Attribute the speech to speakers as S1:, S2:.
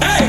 S1: Hey!